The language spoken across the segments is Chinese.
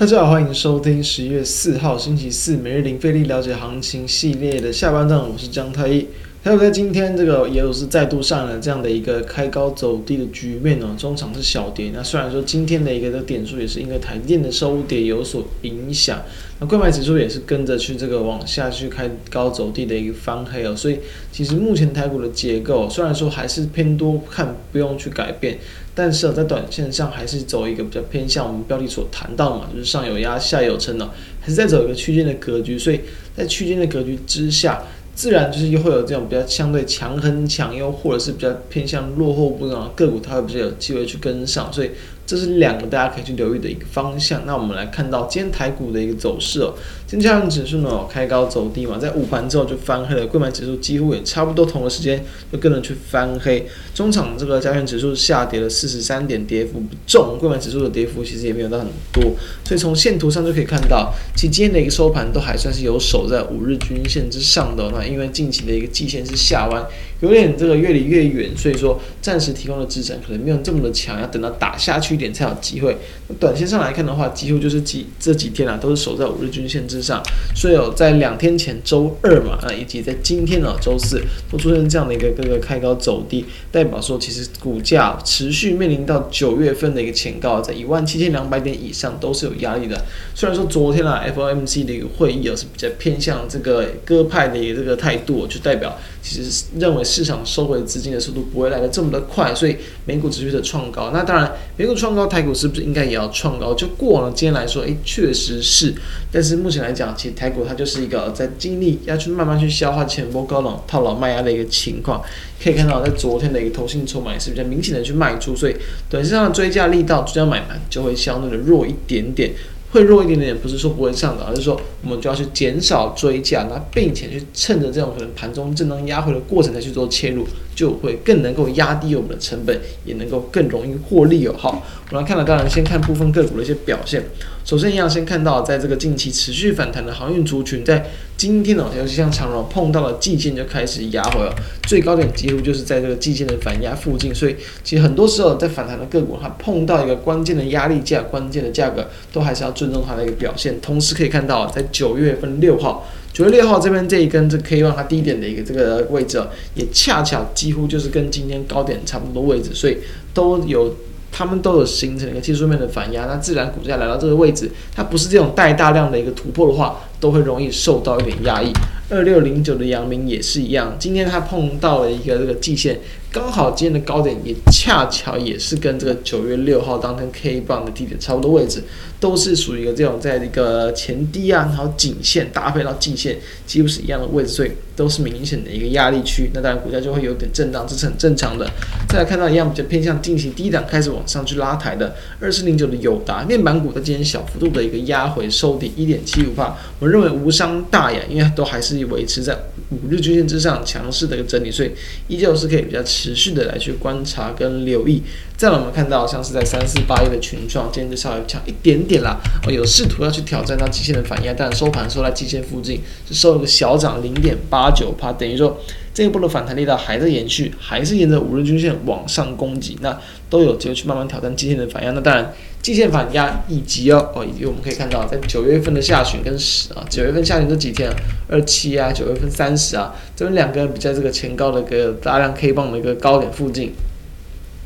大家好，欢迎收听十一月四号星期四每日零费力了解行情系列的下半段，我是江太一。还有在今天这个也有是再度上了这样的一个开高走低的局面哦，中场是小跌。那虽然说今天的一个的点数也是因为台电的收跌有所影响，那柜买指数也是跟着去这个往下去开高走低的一个翻黑哦，所以其实目前台股的结构虽然说还是偏多看不用去改变，但是在短线上还是走一个比较偏向我们标题所谈到嘛，就是上有压下有撑哦，还是在走一个区间的格局，所以在区间的格局之下。自然就是又会有这种比较相对强很强，又或者是比较偏向落后不涨的个股，它会比较有机会去跟上，所以。这是两个大家可以去留意的一个方向。那我们来看到今天台股的一个走势哦，今天加权指数呢开高走低嘛，在午盘之后就翻黑了，柜买指数几乎也差不多同个时间就跟着去翻黑。中场这个加权指数下跌了四十三点，跌幅不重，柜买指数的跌幅其实也没有到很多。所以从线图上就可以看到，其实今天的一个收盘都还算是有守在五日均线之上的。那因为近期的一个季线是下弯，有点这个越离越远，所以说暂时提供的支撑可能没有这么的强，要等到打下去一。点才有机会。短线上来看的话，几乎就是几这几天啊，都是守在五日均线之上。所以有在两天前周二嘛，啊，以及在今天呢周四，都出现这样的一个各个开高走低，代表说其实股价持续面临到九月份的一个前高，在一万七千两百点以上都是有压力的。虽然说昨天啊 FOMC 的一个会议啊是比较偏向这个鸽派的一个这个态度，就代表其实认为市场收回资金的速度不会来的这么的快，所以美股持续的创高。那当然，美股创高，台股是不是应该也要创高？就过了今天来说，诶，确实是。但是目前来讲，其实台股它就是一个在经历要去慢慢去消化前波高冷套牢卖压的一个情况。可以看到，在昨天的一个投信筹码也是比较明显的去卖出，所以短线上的追价力道、追价买盘就会相对的弱一点点。会弱一点点，不是说不会上涨，而是说我们就要去减少追价，那并且去趁着这种可能盘中震荡压回的过程再去做切入，就会更能够压低我们的成本，也能够更容易获利哦。好，我们来看到，当然先看部分个股的一些表现。首先一样，先看到在这个近期持续反弹的航运族群，在今天呢，尤其像长荣碰到了季线就开始压回了，最高点几乎就是在这个季线的反压附近，所以其实很多时候在反弹的个股，它碰到一个关键的压力价、关键的价格，都还是要尊重它的一个表现。同时可以看到，在九月份六号，九月六号这边这一根这 K 棒它低点的一个这个位置，也恰巧几乎就是跟今天高点差不多位置，所以都有。他们都有形成一个技术面的反压，那自然股价来到这个位置，它不是这种带大量的一个突破的话，都会容易受到一点压抑。二六零九的阳明也是一样，今天它碰到了一个这个季线，刚好今天的高点也恰巧也是跟这个九月六号当天 K 棒的低点差不多位置，都是属于一个这种在一个前低啊，然后颈线搭配到季线，几乎是一样的位置，所以都是明显的一个压力区。那当然股价就会有点震荡，这是很正常的。再来看到一样比较偏向进行低档开始往上去拉抬的二四零九的友达面板股，在今天小幅度的一个压回收跌一点七五八我认为无伤大雅，因为都还是。维持在五日均线之上强势的一个整理，所以依旧是可以比较持续的来去观察跟留意。再来我们看到像是在三四八一的群状，今天就稍微强一点点啦，哦，有试图要去挑战到极限的反压，但收盘收在极限附近，是收了个小涨零点八九帕，等于说这一波的反弹力道还在延续，还是沿着五日均线往上攻击，那都有机会去慢慢挑战季线的反压。那当然。季线反压以及哦哦，以及我们可以看到，在九月份的下旬跟十啊，九月份下旬这几天，二七啊，九月份三十啊，这边两个比较这个前高的一个大量 K 棒的一个高点附近，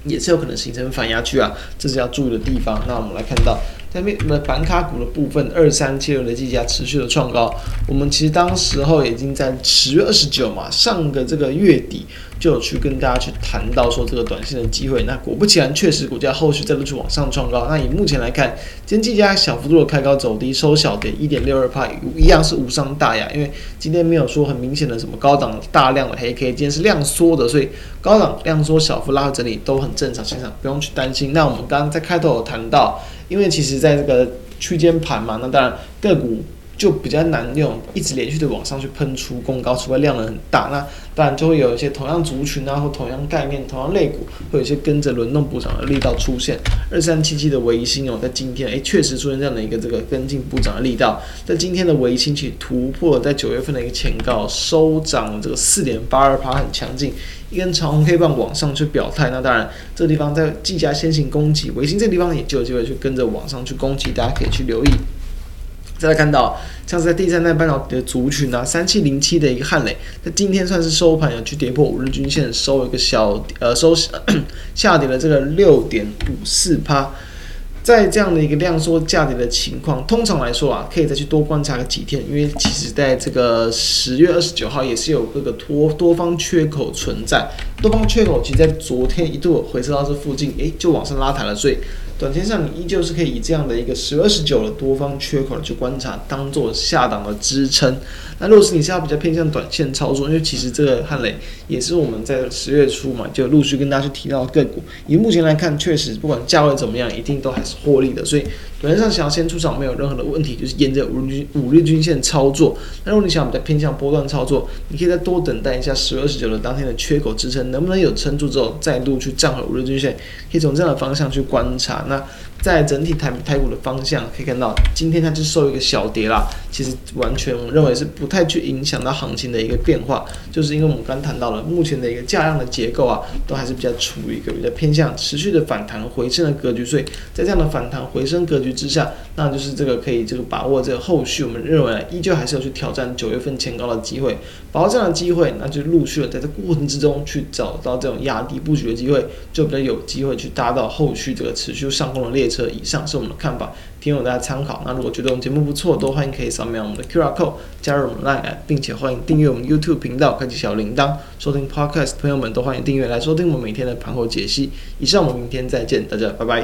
也是有可能形成反压区啊，这是要注意的地方。那我们来看到。下面的板卡股的部分，二三七六的计价持续的创高。我们其实当时候已经在十月二十九嘛，上个这个月底就有去跟大家去谈到说这个短线的机会。那果不其然，确实股价后续再度去往上创高。那以目前来看，今天计价小幅度的开高走低，收小跌一点六二趴，一样是无伤大雅。因为今天没有说很明显的什么高档大量的黑 K，今天是量缩的，所以高档量缩小幅拉回整理都很正常，现场不用去担心。那我们刚刚在开头有谈到。因为其实在这个区间盘嘛，那当然个股就比较难用，一直连续的往上去喷出攻高，除非量能很大，那当然就会有一些同样族群啊，或同样概念、同样类股，会有一些跟着轮动补涨的力道出现。二三七七的维新哦，在今天诶确实出现这样的一个这个跟进补涨的力道，在今天的微星其实突破了在九月份的一个前高，收涨这个四点八二趴，很强劲，一根长红黑棒往上去表态。那当然这个地方在技嘉先行攻击，维新这地方也就有机会去跟着往上去攻击，大家可以去留意。再来看到，像是在第三代半导体的族群啊，三七零七的一个汉磊，那今天算是收盘有去跌破五日均线，收一个小呃收下跌了这个六点五四趴。在这样的一个量缩价跌的情况，通常来说啊，可以再去多观察个几天，因为其实在这个十月二十九号也是有各个多多方缺口存在，多方缺口其实在昨天一度回撤到这附近，诶，就往上拉抬了，所以。短线上，你依旧是可以以这样的一个十二十九的多方缺口去观察，当做下档的支撑。那如果是你是要比较偏向短线操作，因为其实这个汉雷也是我们在十月初嘛，就陆续跟大家去提到个股。以目前来看，确实不管价位怎么样，一定都还是获利的。所以短线上想要先出场没有任何的问题，就是沿着五日均五日均线操作。那如果你想比较偏向波段操作，你可以再多等待一下十二十九的当天的缺口支撑，能不能有撑住之后再度去站回五日均线，可以从这样的方向去观察。那在整体台台股的方向，可以看到今天它就收一个小跌啦。其实完全我认为是不太去影响到行情的一个变化，就是因为我们刚谈到了目前的一个价量的结构啊，都还是比较处于一个比较偏向持续的反弹回升的格局。所以在这样的反弹回升格局之下，那就是这个可以这个把握这个后续，我们认为依旧还是要去挑战九月份前高的机会。把握这样的机会，那就陆续的在这过程之中去找到这种压低布局的机会，就比较有机会去搭到后续这个持续上攻的列车。车以上是我们的看法，提供大家参考。那如果觉得我们节目不错，都欢迎可以扫描我们的 QR code 加入我们 Line，并且欢迎订阅我们 YouTube 频道，开启小铃铛，收听 Podcast。朋友们都欢迎订阅来收听我们每天的盘后解析。以上，我们明天再见，大家拜拜。